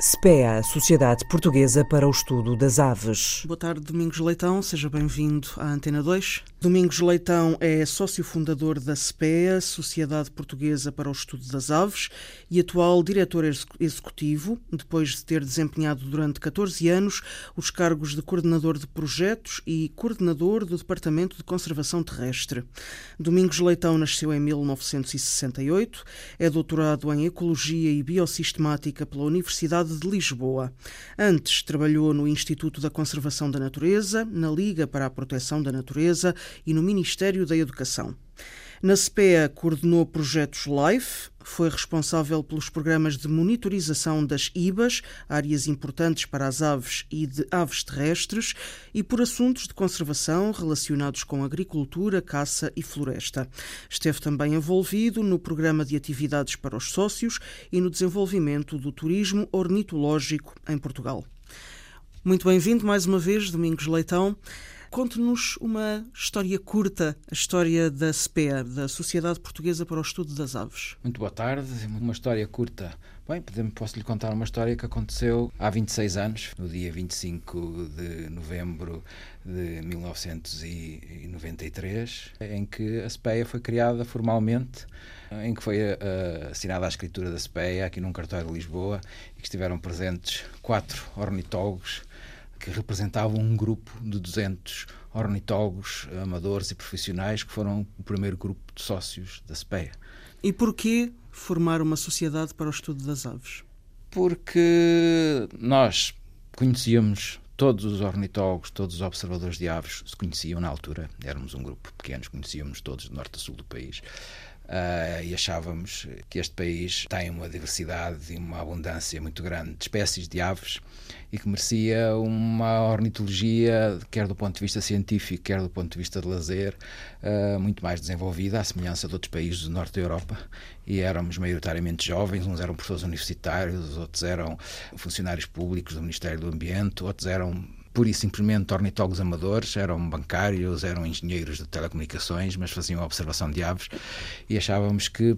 SPEA, Sociedade Portuguesa para o Estudo das Aves. Boa tarde, Domingos Leitão, seja bem-vindo à Antena 2. Domingos Leitão é sócio fundador da SPEA, Sociedade Portuguesa para o Estudo das Aves, e atual diretor executivo, depois de ter desempenhado durante 14 anos os cargos de coordenador de projetos e coordenador do Departamento de Conservação Terrestre. Domingos Leitão nasceu em 1968, é doutorado em Ecologia e Biosistemática pela Universidade De Lisboa. Antes trabalhou no Instituto da Conservação da Natureza, na Liga para a Proteção da Natureza e no Ministério da Educação. Na SPEA coordenou projetos LIFE, foi responsável pelos programas de monitorização das IBAs, áreas importantes para as aves e de aves terrestres, e por assuntos de conservação relacionados com agricultura, caça e floresta. Esteve também envolvido no programa de atividades para os sócios e no desenvolvimento do turismo ornitológico em Portugal. Muito bem-vindo mais uma vez, Domingos Leitão. Conte-nos uma história curta, a história da SPEA, da Sociedade Portuguesa para o Estudo das Aves. Muito boa tarde, uma história curta. Bem, posso lhe contar uma história que aconteceu há 26 anos, no dia 25 de novembro de 1993, em que a SPEA foi criada formalmente em que foi uh, assinada a escritura da SPEA aqui num cartório de Lisboa e que estiveram presentes quatro ornitólogos que representavam um grupo de 200 ornitólogos amadores e profissionais que foram o primeiro grupo de sócios da SPEA. E porquê formar uma sociedade para o estudo das aves? Porque nós conhecíamos todos os ornitólogos, todos os observadores de aves se conheciam na altura. Éramos um grupo pequeno, conhecíamos todos de norte a sul do país. Uh, e achávamos que este país tem uma diversidade e uma abundância muito grande de espécies de aves e que merecia uma ornitologia, quer do ponto de vista científico, quer do ponto de vista de lazer, uh, muito mais desenvolvida, à semelhança de outros países do norte da Europa. E éramos maioritariamente jovens, uns eram professores universitários, outros eram funcionários públicos do Ministério do Ambiente, outros eram pura e simplesmente ornitólogos amadores, eram bancários, eram engenheiros de telecomunicações, mas faziam observação de aves e achávamos que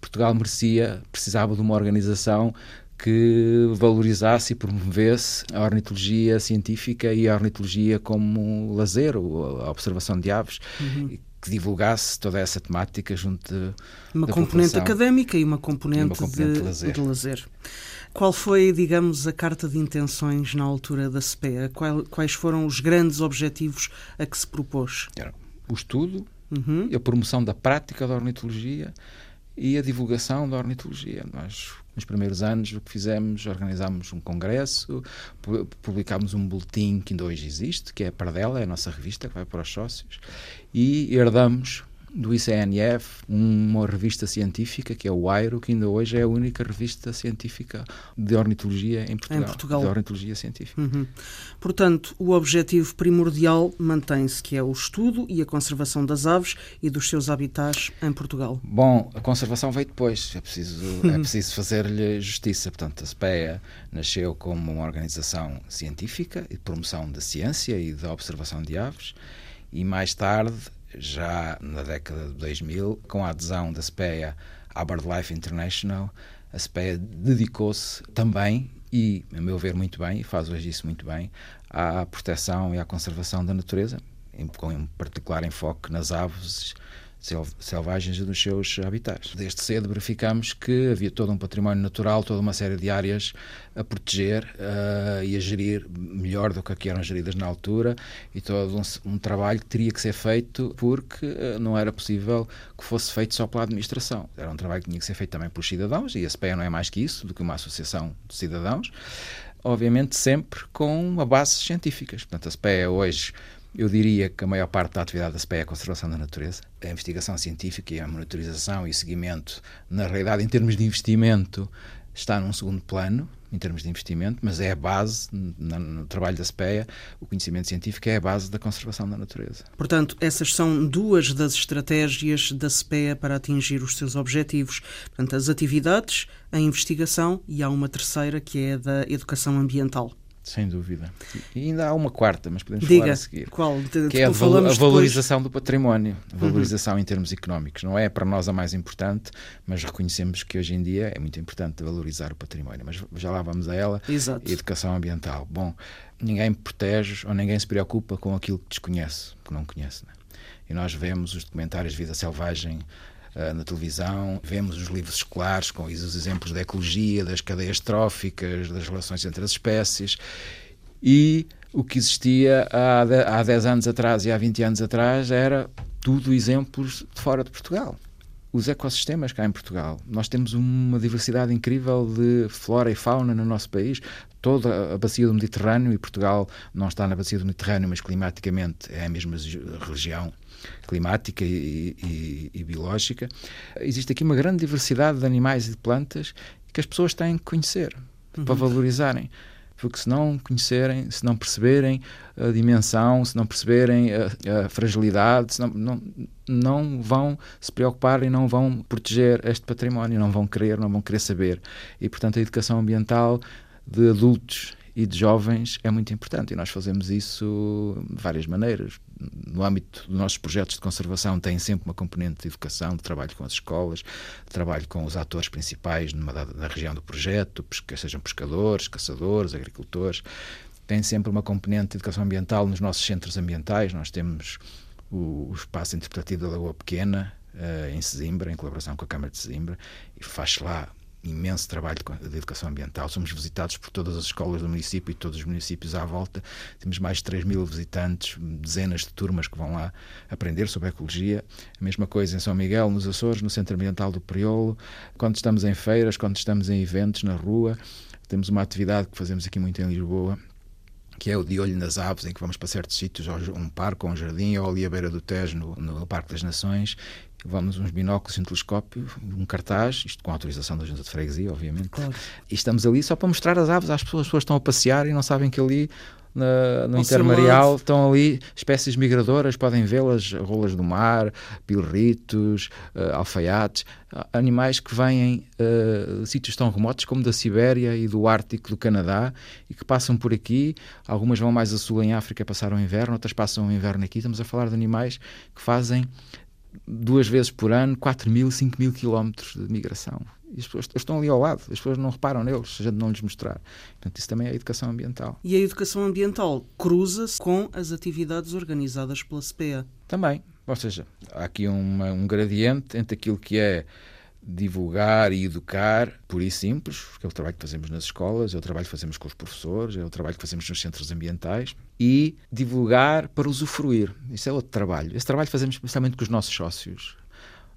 Portugal merecia, precisava de uma organização que valorizasse e promovesse a ornitologia científica e a ornitologia como lazer, a observação de aves, uhum. que divulgasse toda essa temática junto de, uma componente população. académica e uma componente, e uma componente de, de, lazer. de lazer. Qual foi, digamos, a carta de intenções na altura da SPEA? Quais foram os grandes objetivos a que se propôs? O estudo, uhum. a promoção da prática da ornitologia e a divulgação da ornitologia. Nós, nos primeiros anos, o que fizemos, organizámos um congresso, publicámos um boletim que ainda hoje existe, que é a Pardela, é a nossa revista que vai para os sócios, e herdamos do ICNF, uma revista científica que é o AIRO, que ainda hoje é a única revista científica de ornitologia em Portugal. Em Portugal. De ornitologia científica. Uhum. Portanto, o objetivo primordial mantém-se, que é o estudo e a conservação das aves e dos seus habitats em Portugal. Bom, a conservação veio depois, é preciso, é uhum. preciso fazer-lhe justiça. Portanto, a SPEA nasceu como uma organização científica e de promoção da ciência e da observação de aves e mais tarde já na década de 2000, com a adesão da SPEA à BirdLife International, a SPEA dedicou-se também, e a meu ver muito bem, e faz hoje isso muito bem, à proteção e à conservação da natureza, com um particular enfoque nas aves selvagens e nos seus habitats. Desde cedo verificamos que havia todo um património natural, toda uma série de áreas a proteger uh, e a gerir melhor do que, que eram geridas na altura e todo um, um trabalho que teria que ser feito porque uh, não era possível que fosse feito só pela administração. Era um trabalho que tinha que ser feito também pelos cidadãos e a SPEA não é mais que isso, do que uma associação de cidadãos obviamente sempre com uma base científicas. Portanto, a SPEA hoje eu diria que a maior parte da atividade da SPE é a conservação da natureza. A investigação científica e a monitorização e seguimento, na realidade, em termos de investimento, está num segundo plano em termos de investimento, mas é a base, no, no, trabalho da SPEA, o conhecimento científico é a base da conservação da natureza. Portanto, essas são duas das estratégias da SPEA para atingir os seus objetivos. Portanto, as atividades, a investigação e há uma terceira que é da educação ambiental. Sem dúvida. E ainda há uma quarta, mas podemos Diga, falar a seguir. Qual? De, que é a, val a valorização depois... do património, a valorização uhum. em termos económicos. Não é para nós a mais importante, mas reconhecemos que hoje em dia é muito importante valorizar o património. Mas já lá vamos a ela. Exato. Educação ambiental. Bom, ninguém protege ou ninguém se preocupa com aquilo que desconhece, que não conhece. Né? E nós vemos os documentários de vida selvagem na televisão, vemos os livros escolares com os exemplos da ecologia, das cadeias tróficas, das relações entre as espécies e o que existia há, há 10 anos atrás e há 20 anos atrás era tudo exemplos de fora de Portugal. Os ecossistemas cá em Portugal. Nós temos uma diversidade incrível de flora e fauna no nosso país. Toda a bacia do Mediterrâneo, e Portugal não está na bacia do Mediterrâneo, mas climaticamente é a mesma região climática e, e, e, biológica. Existe aqui uma grande diversidade de animais e de plantas que as pessoas têm que conhecer uhum. para valorizarem. Porque se não conhecerem, se não perceberem a dimensão, se não perceberem a, a fragilidade, se não, não, não vão se preocupar e não vão proteger este património, não vão querer, não vão querer saber. E, portanto, a educação ambiental de adultos e de jovens é muito importante e nós fazemos isso de várias maneiras. No âmbito dos nossos projetos de conservação tem sempre uma componente de educação, de trabalho com as escolas, de trabalho com os atores principais numa, na região do projeto, que sejam pescadores, caçadores, agricultores. Tem sempre uma componente de educação ambiental nos nossos centros ambientais. Nós temos o, o espaço interpretativo da Lagoa Pequena, uh, em Sesimbra, em colaboração com a Câmara de Sesimbra, e faz lá imenso trabalho de educação ambiental. Somos visitados por todas as escolas do município e todos os municípios à volta. Temos mais de 3 mil visitantes, dezenas de turmas que vão lá aprender sobre ecologia. A mesma coisa em São Miguel, nos Açores, no Centro Ambiental do Priolo. Quando estamos em feiras, quando estamos em eventos na rua, temos uma atividade que fazemos aqui muito em Lisboa, que é o de olho nas aves, em que vamos para certos sítios, um parque ou um jardim, ou ali à beira do Tejo, no, no Parque das Nações, Levamos uns binóculos, um telescópio, um cartaz, isto com autorização da junta de freguesia, obviamente. Claro. E estamos ali só para mostrar as aves às pessoas. As pessoas estão a passear e não sabem que ali na, no intermarial estão ali espécies migradoras, podem vê-las, rolas do mar, pilritos, uh, alfaiates, animais que vêm uh, de sítios tão remotos como da Sibéria e do Ártico do Canadá e que passam por aqui. Algumas vão mais a sul em África, passaram o inverno, outras passam o inverno aqui. Estamos a falar de animais que fazem duas vezes por ano 4 mil, 5 mil quilómetros de migração. E as pessoas estão ali ao lado, as pessoas não reparam neles se a gente não lhes mostrar. Portanto, isso também é a educação ambiental. E a educação ambiental cruza-se com as atividades organizadas pela SPEA? Também. Ou seja, há aqui uma, um gradiente entre aquilo que é divulgar e educar, por e simples, que é o trabalho que fazemos nas escolas, é o trabalho que fazemos com os professores, é o trabalho que fazemos nos centros ambientais, e divulgar para usufruir. Isso é outro trabalho. Esse trabalho fazemos especialmente com os nossos sócios.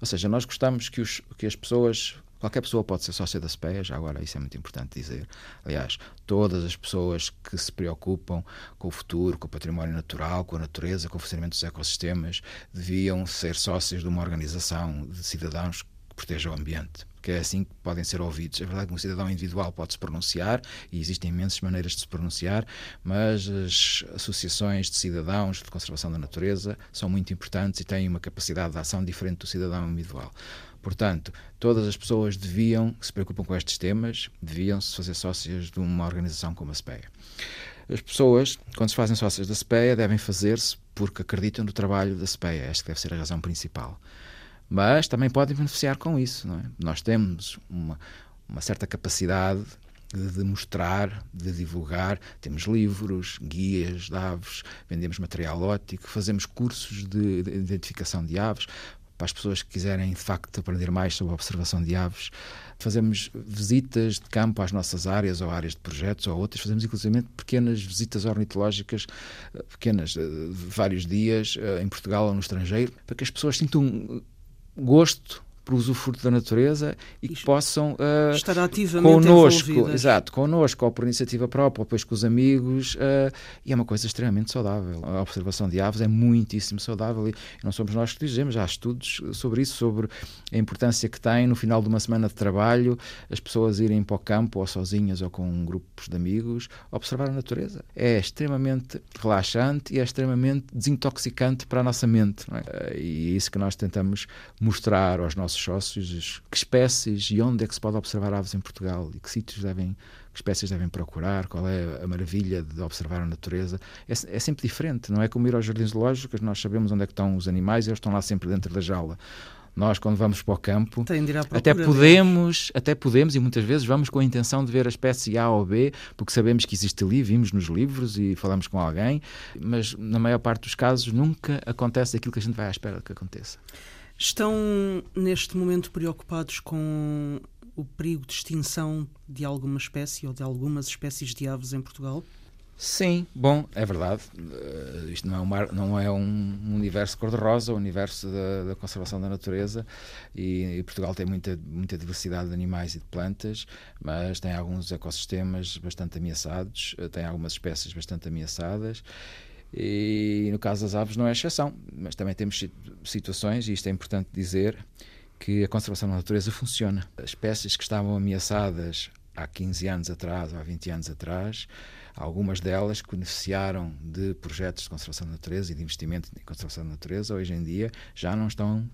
Ou seja, nós gostamos que, os, que as pessoas Qualquer pessoa pode ser sócia da SPEA, já agora isso é muito importante dizer. Aliás, todas as pessoas que se preocupam com o futuro, com o património natural, com a natureza, com o funcionamento dos ecossistemas, deviam ser sócias de uma organização de cidadãos que proteja o ambiente que é assim que podem ser ouvidos. É verdade que um cidadão individual pode se pronunciar e existem imensas maneiras de se pronunciar, mas as associações de cidadãos de conservação da natureza são muito importantes e têm uma capacidade de ação diferente do cidadão individual. Portanto, todas as pessoas deviam, que se preocupam com estes temas, deviam se fazer sócias de uma organização como a SPEA. As pessoas, quando se fazem sócias da SPEA, devem fazer-se porque acreditam no trabalho da SPEA. Esta deve ser a razão principal mas também podem beneficiar com isso. É? Nós temos uma, uma certa capacidade de mostrar, de divulgar. Temos livros, guias de aves, vendemos material óptico, fazemos cursos de, de identificação de aves para as pessoas que quiserem de facto aprender mais sobre a observação de aves. Fazemos visitas de campo às nossas áreas ou áreas de projetos ou outras. Fazemos inclusive pequenas visitas ornitológicas, eh, pequenas, de vários dias, eh, em Portugal ou no estrangeiro, para que as pessoas sintam gosto para o usufruto da natureza e que possam uh, estar ativamente connosco, envolvidas. exato, connosco, ou por iniciativa própria, ou depois com os amigos, uh, e é uma coisa extremamente saudável. A observação de aves é muitíssimo saudável e não somos nós que dizemos, há estudos sobre isso, sobre a importância que tem no final de uma semana de trabalho as pessoas irem para o campo, ou sozinhas, ou com grupos de amigos, observar a natureza. É extremamente relaxante e é extremamente desintoxicante para a nossa mente. É? E é isso que nós tentamos mostrar aos nossos sócios, que espécies e onde é que se pode observar aves em Portugal e que sítios devem que espécies devem procurar, qual é a maravilha de observar a natureza. É, é, sempre diferente, não é como ir aos jardins zoológicos, nós sabemos onde é que estão os animais e eles estão lá sempre dentro da jaula. Nós, quando vamos para o campo, até podemos, até podemos, e muitas vezes vamos com a intenção de ver a espécie A ou B, porque sabemos que existe ali, vimos nos livros e falamos com alguém, mas na maior parte dos casos nunca acontece aquilo que a gente vai à espera que aconteça. Estão, neste momento, preocupados com o perigo de extinção de alguma espécie ou de algumas espécies de aves em Portugal? Sim, bom, é verdade. Uh, isto não é, uma, não é um universo cor-de-rosa, o um universo da, da, conservação da natureza. E, e, Portugal tem muita, muita diversidade de animais e de plantas, mas tem alguns ecossistemas bastante ameaçados, uh, tem algumas espécies bastante ameaçadas. E no caso das aves não é exceção, mas também temos situações, e isto é importante dizer, que a conservação da natureza funciona. As espécies que estavam ameaçadas há 15 anos atrás ou há 20 anos atrás Algumas delas que beneficiaram de projetos de conservação da natureza e de investimento em conservação da natureza, hoje em dia já não estão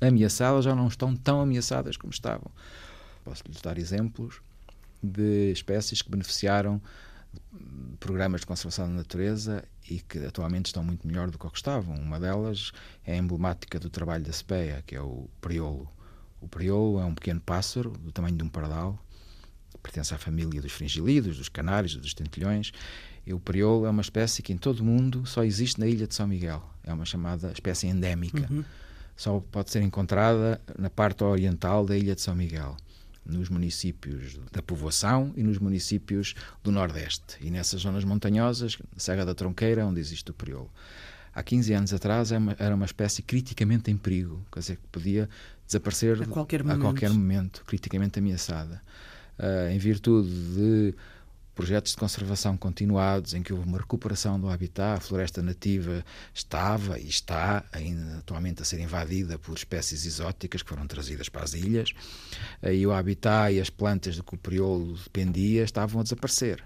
ameaçadas, já não estão tão ameaçadas como estavam. Posso-lhes dar exemplos de espécies que beneficiaram programas de conservação da natureza e que atualmente estão muito melhor do que o que estavam. Uma delas é emblemática do trabalho da SPEA, que é o priolo. O priolo é um pequeno pássaro do tamanho de um pardal, pertence à família dos fringilidos, dos canários, dos tentilhões. E o priolo é uma espécie que em todo o mundo só existe na ilha de São Miguel. É uma chamada espécie endémica. Uhum. Só pode ser encontrada na parte oriental da ilha de São Miguel, nos municípios da povoação e nos municípios do Nordeste. E nessas zonas montanhosas, Serra da Tronqueira, onde existe o priolo. Há 15 anos atrás era uma espécie criticamente em perigo, quer dizer, que podia desaparecer a qualquer momento, a qualquer momento criticamente ameaçada uh, em virtude de projetos de conservação continuados, em que houve uma recuperação do habitat, a floresta nativa estava e está ainda atualmente a ser invadida por espécies exóticas que foram trazidas para as ilhas, e o habitat e as plantas de que o priolo dependia estavam a desaparecer.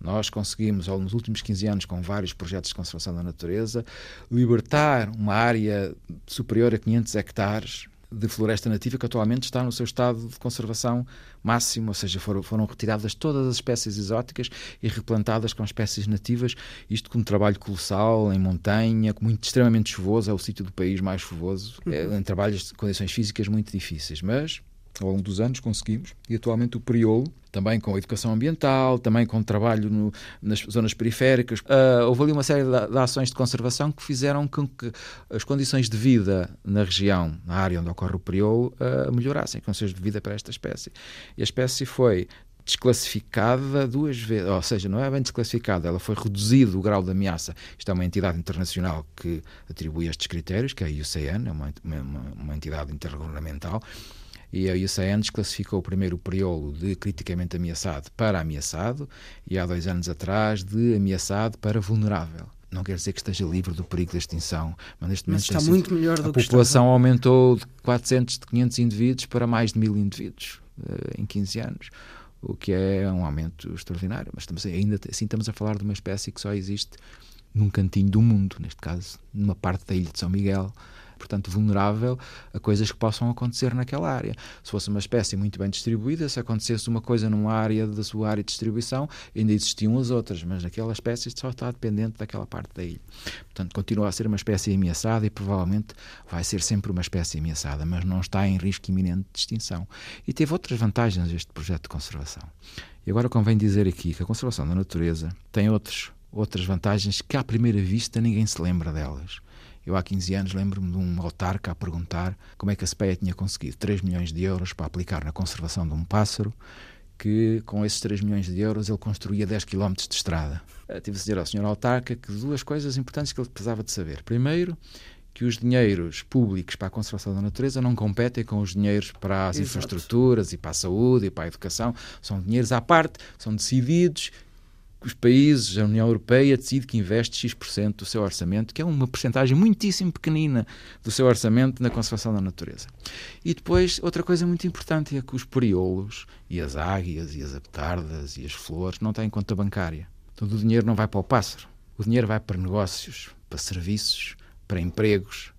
Nós conseguimos, nos últimos 15 anos, com vários projetos de conservação da natureza, libertar uma área superior a 500 hectares de floresta nativa que atualmente está no seu estado de conservação máximo, ou seja, foram, foram retiradas todas as espécies exóticas e replantadas com espécies nativas, isto com um trabalho colossal em montanha, muito extremamente chuvoso, é o sítio do país mais chuvoso, é, em trabalhos de condições físicas muito difíceis, mas ao longo dos anos conseguimos, e atualmente o Priolo, também com educação ambiental, também com trabalho no, nas zonas periféricas, uh, houve ali uma série de, de, ações de conservação que fizeram com que as condições de vida na região, na área onde ocorre o Priolo, uh, melhorassem, condições de vida para esta espécie. E a espécie foi desclassificada duas vezes, ou seja, não é bem desclassificada, ela foi reduzido o grau de ameaça. Isto é uma entidade internacional que atribui estes critérios, que é a IUCN, é uma, uma, uma entidade intergovernamental, e a IUCN desclassificou primeiro o priolo de criticamente ameaçado para ameaçado e há dois anos atrás de ameaçado para vulnerável. Não quer dizer que esteja livre do perigo de extinção, mas neste mas momento está muito melhor do a que população estava. aumentou de 400, de 500 indivíduos para mais de mil indivíduos uh, em 15 anos, o que é um aumento extraordinário. Mas estamos, ainda assim estamos a falar de uma espécie que só existe num cantinho do mundo, neste caso numa parte da ilha de São Miguel, portanto vulnerável a coisas que possam acontecer naquela área. Se fosse uma espécie muito bem distribuída, se acontecesse uma coisa numa área da sua área de distribuição, ainda existiam as outras, mas naquela espécie só está dependente daquela parte da ilha. Portanto, continua a ser uma espécie ameaçada e provavelmente vai ser sempre uma espécie ameaçada, mas não está em risco iminente de extinção. E teve outras vantagens este projeto de conservação. E agora convém dizer aqui que a conservação da natureza tem outros, outras vantagens que à primeira vista ninguém se lembra delas. Eu há 15 anos lembro-me de um autarca a perguntar como é que a SPEA tinha conseguido 3 milhões de euros para aplicar na conservação de um pássaro que com esses 3 milhões de euros ele construía 10 km de estrada. Eh, tive de dizer ao senhor autarca que duas coisas importantes que ele precisava de saber. Primeiro, que os dinheiros públicos para a conservação da natureza não competem com os dinheiros para as Exato. infraestruturas e para a saúde e para a educação. São dinheiros à parte, são decididos os países, a União Europeia decide que investe X% do seu orçamento, que é uma porcentagem muitíssimo pequenina do seu orçamento na conservação da natureza. E depois, outra coisa muito importante é que os periolos e as águias e as aptardas e as flores não têm conta bancária. Então o dinheiro não vai para o pássaro. O dinheiro vai para negócios, para serviços, para empregos.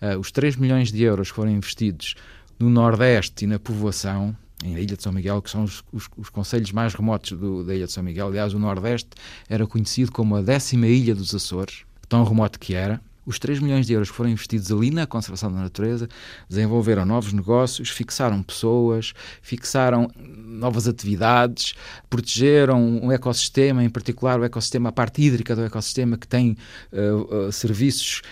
Uh, os 3 milhões de euros que foram investidos no Nordeste e na povoação em Ilha de São Miguel, que são os, os, os conselhos mais remotos do, da Ilha de São Miguel. Aliás, o Nordeste era conhecido como a décima ilha dos Açores, tão remoto que era. Os 3 milhões de euros que foram investidos ali na conservação da natureza desenvolveram novos negócios, fixaram pessoas, fixaram novas atividades, protegeram um ecossistema, em particular o ecossistema, a parte hídrica do ecossistema, que tem uh, uh, serviços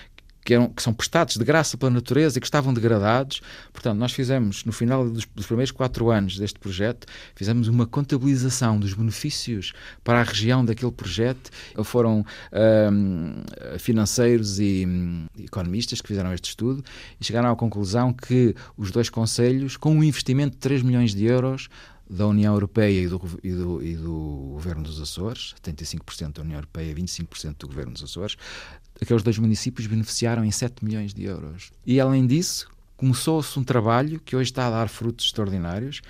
que, eram, que, são prestados de graça pela natureza e que estavam degradados. Portanto, nós fizemos, no final dos, dos, primeiros quatro anos deste projeto, fizemos uma contabilização dos benefícios para a região daquele projeto. Foram um, financeiros e um, economistas que fizeram este estudo e chegaram à conclusão que os dois conselhos, com um investimento de 3 milhões de euros, da União Europeia e do, e do, e do Governo dos Açores, 75% da União Europeia e 25% do Governo dos Açores, aqueles dois municípios beneficiaram em 7 milhões de euros. E além disso, começou-se um trabalho que hoje está a dar frutos extraordinários.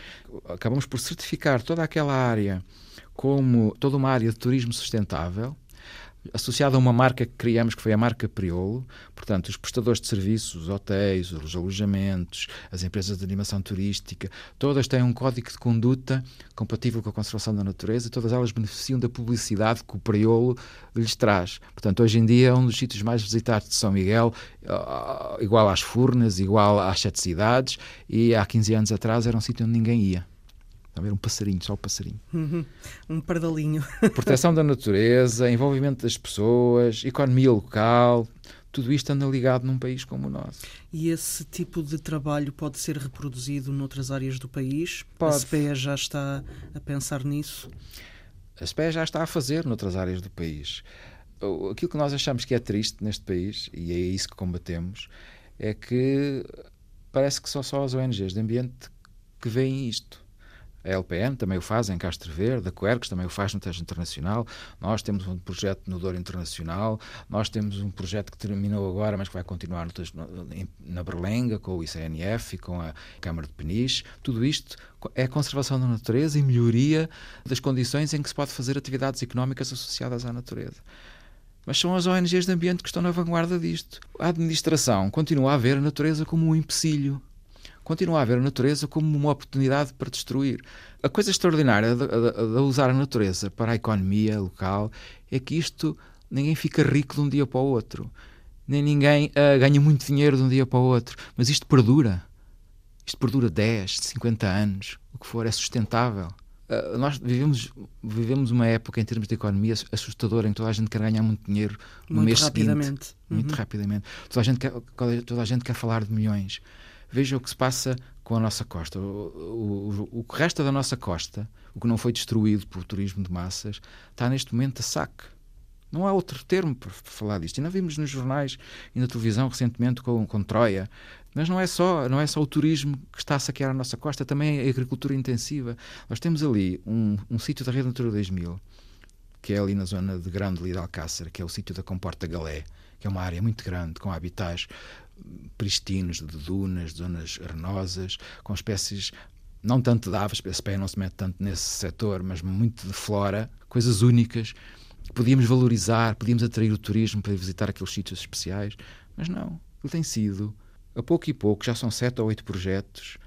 Acabamos por certificar toda aquela área como toda uma área de turismo sustentável associada a uma marca que criamos, que foi a marca Priolo. Portanto, os prestadores de serviços, os hotéis, os alojamentos, as empresas de animação turística, todas têm um código de conduta compatível com a conservação da natureza e todas elas beneficiam da publicidade que o Priolo lhes traz. Portanto, hoje em dia é um dos sítios mais visitados de São Miguel, igual às Furnas, igual às Sete Cidades, e há 15 anos atrás era um sítio onde ninguém ia. A ver um passarinho, só o um passarinho. Uhum. Um pardalinho. Proteção da natureza, envolvimento das pessoas, economia local, tudo isto anda ligado num país como o nosso. E esse tipo de trabalho pode ser reproduzido noutras áreas do país? Pode. A SPEA já está a pensar nisso? A SPEA já está a fazer noutras áreas do país. Aquilo que nós achamos que é triste neste país, e é isso que combatemos, é que parece que são só as ONGs de ambiente que veem isto. A LPN também o faz em Castro Verde, a Quercus também o faz no Tejo Internacional. Nós temos um projeto no Douro Internacional, nós temos um projeto que terminou agora, mas que vai continuar no, na Berlenga, com o ICNF e com a Câmara de Peniche. Tudo isto é conservação da natureza e melhoria das condições em que se pode fazer atividades económicas associadas à natureza. Mas são as ONGs de ambiente que estão na vanguarda disto. A administração continua a ver a natureza como um empecilho continua a ver a natureza como uma oportunidade para destruir. A coisa extraordinária de, de, de, usar a natureza para a economia local é que isto ninguém fica rico de um dia para o outro, nem ninguém uh, ganha muito dinheiro de um dia para o outro, mas isto perdura. Isto perdura 10, 50 anos, o que for, é sustentável. Uh, nós vivemos, vivemos uma época em termos de economia assustadora em que toda a gente quer ganhar muito dinheiro no muito mês rapidamente. seguinte. Muito rapidamente. Toda a, gente quer, toda a gente quer falar de milhões veja o que se passa com a nossa costa. O, o, o, que resta da nossa costa, o que não foi destruído pelo turismo de massas, está neste momento a saque. Não há outro termo para falar disto. Nós vimos nos jornais e na televisão recentemente com, com Troia. Mas não é, só, não é só o turismo que está a saquear a nossa costa, também a agricultura intensiva. Nós temos ali um, um sítio da Rede Natura 2000, que é ali na zona de Grande de Alcácer, que é o sítio da Comporta Galé, que é uma área muito grande, com habitats pristinos, de dunas, de zonas arenosas, com espécies não tanto de aves, a SPE não se mete tanto nesse setor, mas muito de flora, coisas únicas que podíamos valorizar, podíamos atrair o turismo para visitar aqueles sítios especiais, mas não. Ele tem sido, a pouco e pouco, já são sete ou oito projetos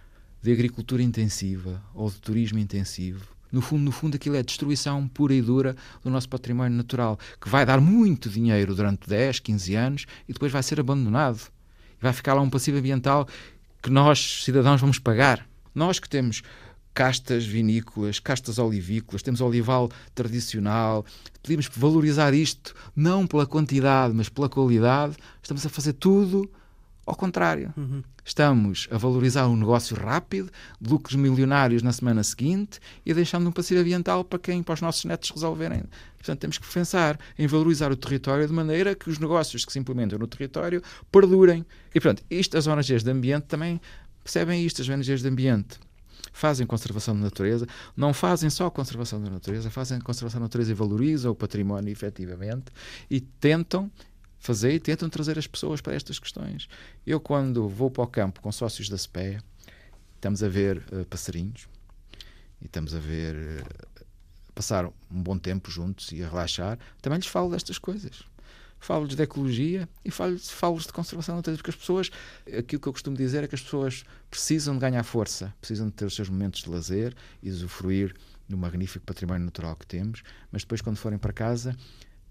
de agricultura intensiva ou de turismo intensivo. No fundo, no fundo, aquilo é destruição pura e dura do nosso património natural, que vai dar muito dinheiro durante 10, 15 anos e depois vai ser abandonado vai ficar lá um passivo ambiental que nós, cidadãos, vamos pagar. Nós que temos castas vinícolas, castas olivícolas, temos olival tradicional, podemos valorizar isto não pela quantidade, mas pela qualidade. Estamos a fazer tudo Ao contrário, uhum. estamos a valorizar um negócio rápido, lucros milionários na semana seguinte e deixando um passivo ambiental para quem, para os nossos netos resolverem. Portanto, temos que pensar em valorizar o território de maneira que os negócios que se implementam no território perdurem. E, portanto, isto, as ONGs de ambiente também percebem isto, as ONGs de ambiente fazem conservação da natureza, não fazem só conservação da natureza, fazem conservação da natureza e valorizam o património efetivamente e tentam fazer e tentam trazer as pessoas para estas questões. Eu, quando vou para o campo com sócios da SPEA, estamos a ver uh, passarinhos e estamos a ver uh, passar um bom tempo juntos e a relaxar, também lhes falo destas coisas. Falo-lhes de ecologia e falo-lhes falo de conservação da natureza, porque as pessoas, aquilo que eu costumo dizer é que as pessoas precisam de ganhar força, precisam de ter os seus momentos de lazer e usufruir do magnífico património natural que temos, mas depois, quando forem para casa,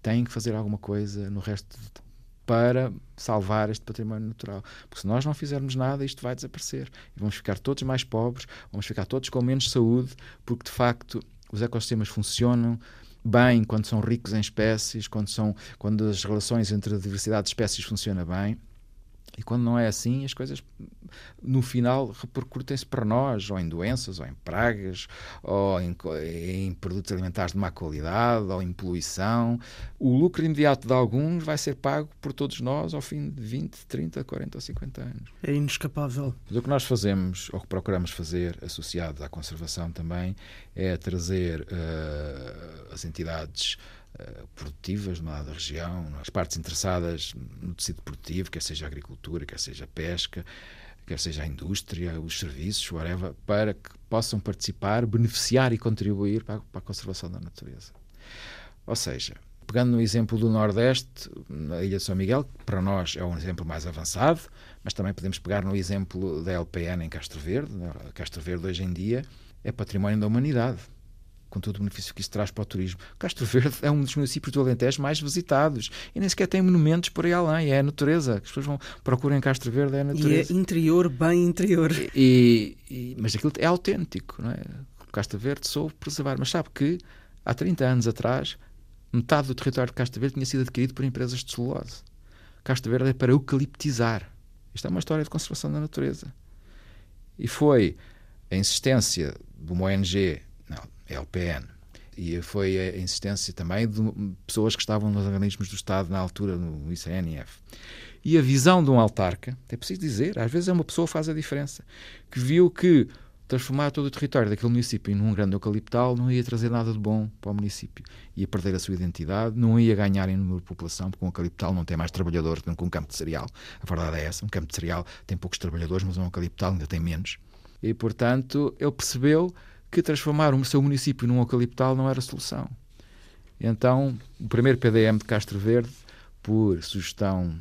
têm que fazer alguma coisa no resto de, para salvar este património natural. Porque se nós não fizermos nada, isto vai desaparecer. E vamos ficar todos mais pobres, vamos ficar todos com menos saúde, porque de facto os ecossistemas funcionam bem quando são ricos em espécies, quando, são, quando as relações entre a diversidade de espécies funcionam bem. E quando não é assim, as coisas no final repercutem-se para nós, ou em doenças, ou em pragas, ou em, em, produtos alimentares de má qualidade, ou em poluição. O lucro imediato de alguns vai ser pago por todos nós ao fim de 20, 30, 40 ou 50 anos. É inescapável. Mas o que nós fazemos, ou que procuramos fazer, associado à conservação também, é trazer uh, as entidades eh, produtivas de uma dada região, as partes interessadas no tecido produtivo, quer seja a agricultura, quer seja a pesca, quer seja a indústria, os serviços, whatever, para que possam participar, beneficiar e contribuir para a, para a conservação da natureza. Ou seja, pegando no exemplo do Nordeste, na Ilha de São Miguel, que para nós é um exemplo mais avançado, mas também podemos pegar no exemplo da LPN em Castro Verde. Castro Verde hoje em dia é património da humanidade com todo o benefício que isso traz para o turismo. Castro Verde é um dos municípios do Alentejo mais visitados e nem sequer tem monumentos por aí além, é a natureza. As pessoas vão procuram Castro Verde, é a natureza. E é interior, bem interior. E, e, mas aquilo é autêntico, não é? Castro Verde soube preservar, mas sabe que há 30 anos atrás metade do território de Castro Verde tinha sido adquirido por empresas de celulose. Castro Verde é para eucaliptizar. Isto é uma história de conservação da natureza. E foi a insistência de uma ONG LPN. E foi a insistência também de pessoas que estavam nos organismos do Estado na altura, no ICNF. E a visão de um autarca, é preciso dizer, às vezes é uma pessoa que faz a diferença, que viu que transformar todo o território daquele município num grande eucaliptal não ia trazer nada de bom para o município. Ia perder a sua identidade, não ia ganhar em número de população, porque um eucaliptal não tem mais trabalhadores do que um campo de cereal. A verdade é essa: um campo de cereal tem poucos trabalhadores, mas um eucaliptal ainda tem menos. E, portanto, ele percebeu que transformar o seu município num eucaliptal não era solução. Então, o primeiro PDM de Castro Verde, por sugestão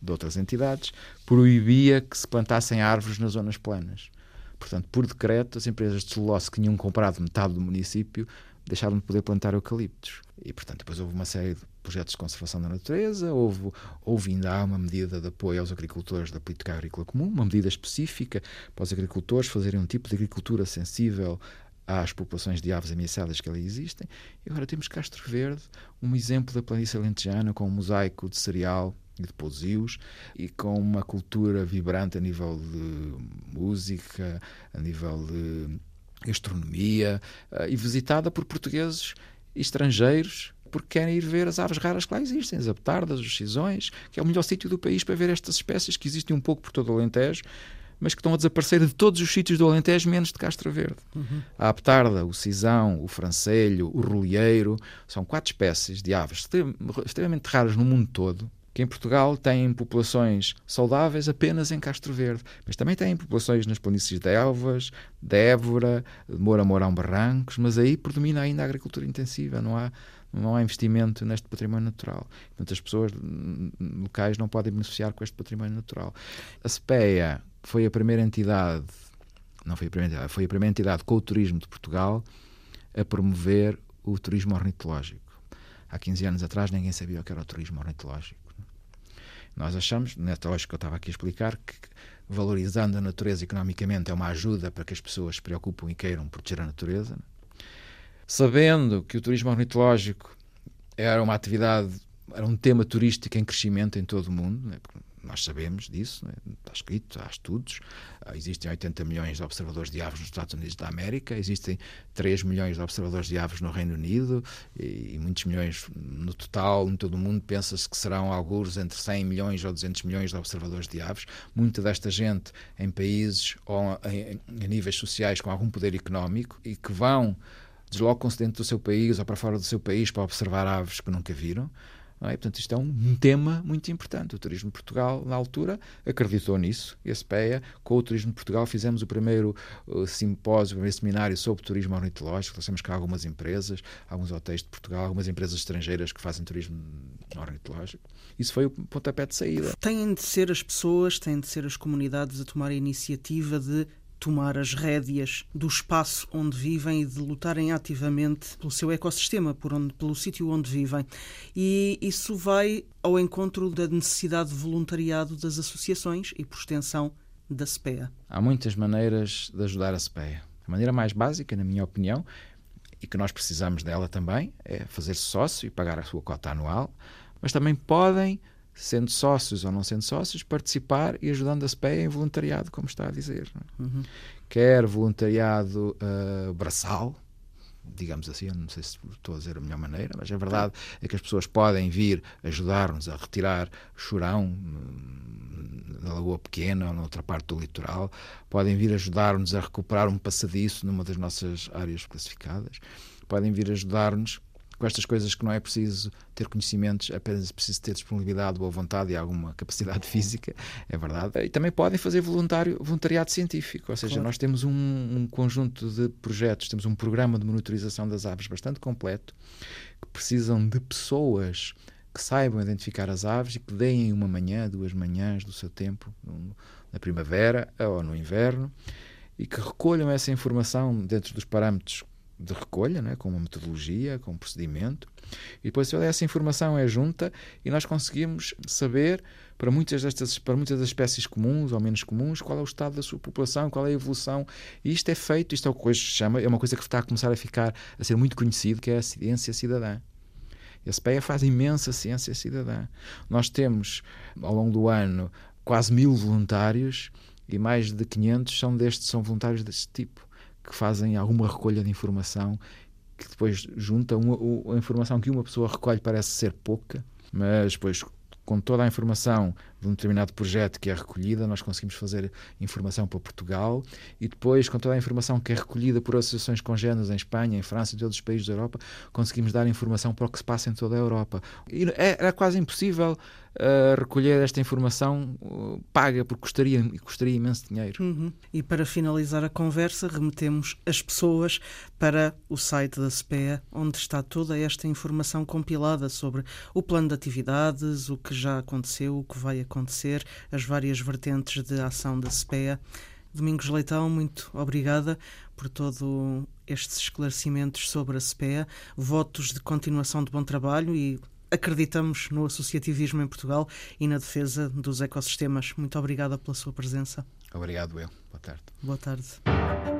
de outras entidades, proibia que se plantassem árvores nas zonas planas. Portanto, por decreto, as empresas de celulose que tinham comprado metade do município deixaram de poder plantar eucaliptos. E, portanto, depois houve uma série de projetos de conservação da natureza, houve, houve ainda há uma medida de apoio aos agricultores da política agrícola comum, uma medida específica para os agricultores fazerem um tipo de agricultura sensível às populações de aves ameaçadas que ali existem. E agora temos Castro Verde, um exemplo da planície alentejana com um mosaico de cereal e de pousios e com uma cultura vibrante a nível de música, a nível de gastronomia eh, e visitada por portugueses estrangeiros porque querem ir ver as aves raras que lá existem, as aptardas, os cisões, que é o melhor sítio do país para ver estas espécies que existem um pouco por todo o Alentejo, mas que estão a desaparecer de todos os sítios do Alentejo, menos de Castro Verde. Uhum. A aptarda, o cisão, o francelho, o rolheiro, são quatro espécies de aves extremamente raras no mundo todo, que em Portugal têm populações saudáveis apenas em Castro Verde, mas também têm populações nas planícies de Elvas, de Évora, de Moura Mourão Barrancos, mas aí predomina ainda a agricultura intensiva, não há, não há investimento neste património natural. Portanto, as pessoas locais não podem beneficiar com este património natural. A SPEA foi a primeira entidade, não foi a primeira entidade, foi a primeira entidade com o turismo de Portugal a promover o turismo ornitológico. Há 15 anos atrás ninguém sabia o que era o turismo ornitológico. Nós achamos, nesta lógica que eu estava aqui a explicar, que valorizando a natureza economicamente é uma ajuda para que as pessoas se preocupem e queiram proteger a natureza. Sabendo que o turismo ornitológico era uma atividade, era um tema turístico em crescimento em todo o mundo, né? nós sabemos disso, é? está escrito, há estudos. Ah, existem 80 milhões de observadores de aves nos Estados Unidos da América, existem 3 milhões de observadores de aves no Reino Unido e, muitos milhões no total, em todo o mundo. Pensa-se que serão alguns entre 100 milhões ou 200 milhões de observadores de aves. Muita desta gente em países ou em, em níveis sociais com algum poder económico e que vão deslocam-se dentro do seu país ou para fora do seu país para observar aves que nunca viram. É? Portanto, isto é um tema muito importante. O Turismo Portugal, na altura, acreditou nisso. E a SPEA, com o Turismo Portugal, fizemos o primeiro uh, simpósio, o primeiro seminário sobre turismo ornitológico. Trouxemos cá algumas empresas, alguns hotéis de Portugal, algumas empresas estrangeiras que fazem turismo ornitológico. Isso foi o pontapé de saída. Têm de ser as pessoas, têm de ser as comunidades a tomar a iniciativa de tomar as rédeas do espaço onde vivem e de lutarem ativamente pelo seu ecossistema, por onde, pelo sítio onde vivem. E isso vai ao encontro da necessidade de voluntariado das associações e, por extensão, da SPEA. Há muitas maneiras de ajudar a SPEA. A maneira mais básica, na minha opinião, e que nós precisamos dela também, é fazer-se sócio e pagar a sua cota anual, mas também podem sendo sócios ou não sendo sócios, participar e ajudando a SPEA em voluntariado, como está a dizer. É? Uhum. Quer voluntariado uh, braçal, digamos assim, eu não sei se estou a dizer a melhor maneira, mas a verdade é que as pessoas podem vir ajudar-nos a retirar chorão hum, na Lagoa Pequena ou noutra parte do litoral, podem vir ajudar-nos a recuperar um passadiço numa das nossas áreas classificadas, podem vir ajudar-nos com estas coisas que não é preciso ter conhecimentos, é apenas preciso ter disponibilidade, boa vontade e alguma capacidade física, é verdade. E também podem fazer voluntário, voluntariado científico, ou seja, claro. nós temos um, um, conjunto de projetos, temos um programa de monitorização das aves bastante completo, que precisam de pessoas que saibam identificar as aves e que deem uma manhã, duas manhãs do seu tempo, na primavera ou no inverno, e que recolham essa informação dentro dos parâmetros de recolha, né, com uma metodologia, com um procedimento, e depois essa informação é junta e nós conseguimos saber para muitas destas para muitas das espécies comuns ou menos comuns qual é o estado da sua população, qual é a evolução. E isto é feito, isto é o que hoje se chama, é uma coisa que está a começar a ficar a ser muito conhecido, que é a ciência cidadã. A SPEA faz imensa ciência cidadã. Nós temos, ao longo do ano, quase mil voluntários e mais de 500 são destes, são voluntários deste tipo que fazem alguma recolha de informação que depois junta uma, a informação que uma pessoa recolhe parece ser pouca, mas depois com toda a informação de um determinado projeto que é recolhida, nós conseguimos fazer informação para Portugal e depois, com toda a informação que é recolhida por associações congêneres em Espanha, em França e todos os países da Europa, conseguimos dar informação para o que se passa em toda a Europa. E é, era quase impossível uh, recolher esta informação uh, paga, porque custaria, custaria imenso dinheiro. Uhum. E para finalizar a conversa, remetemos as pessoas para o site da SPEA, onde está toda esta informação compilada sobre o plano de atividades, o que já aconteceu, o que vai acontecer, as várias vertentes de ação da SPEA. Domingos Leitão, muito obrigada por todo estes esclarecimentos sobre a SPEA, votos de continuação de bom trabalho e acreditamos no associativismo em Portugal e na defesa dos ecossistemas. Muito obrigada pela sua presença. Obrigado, eu. Boa tarde. Boa tarde.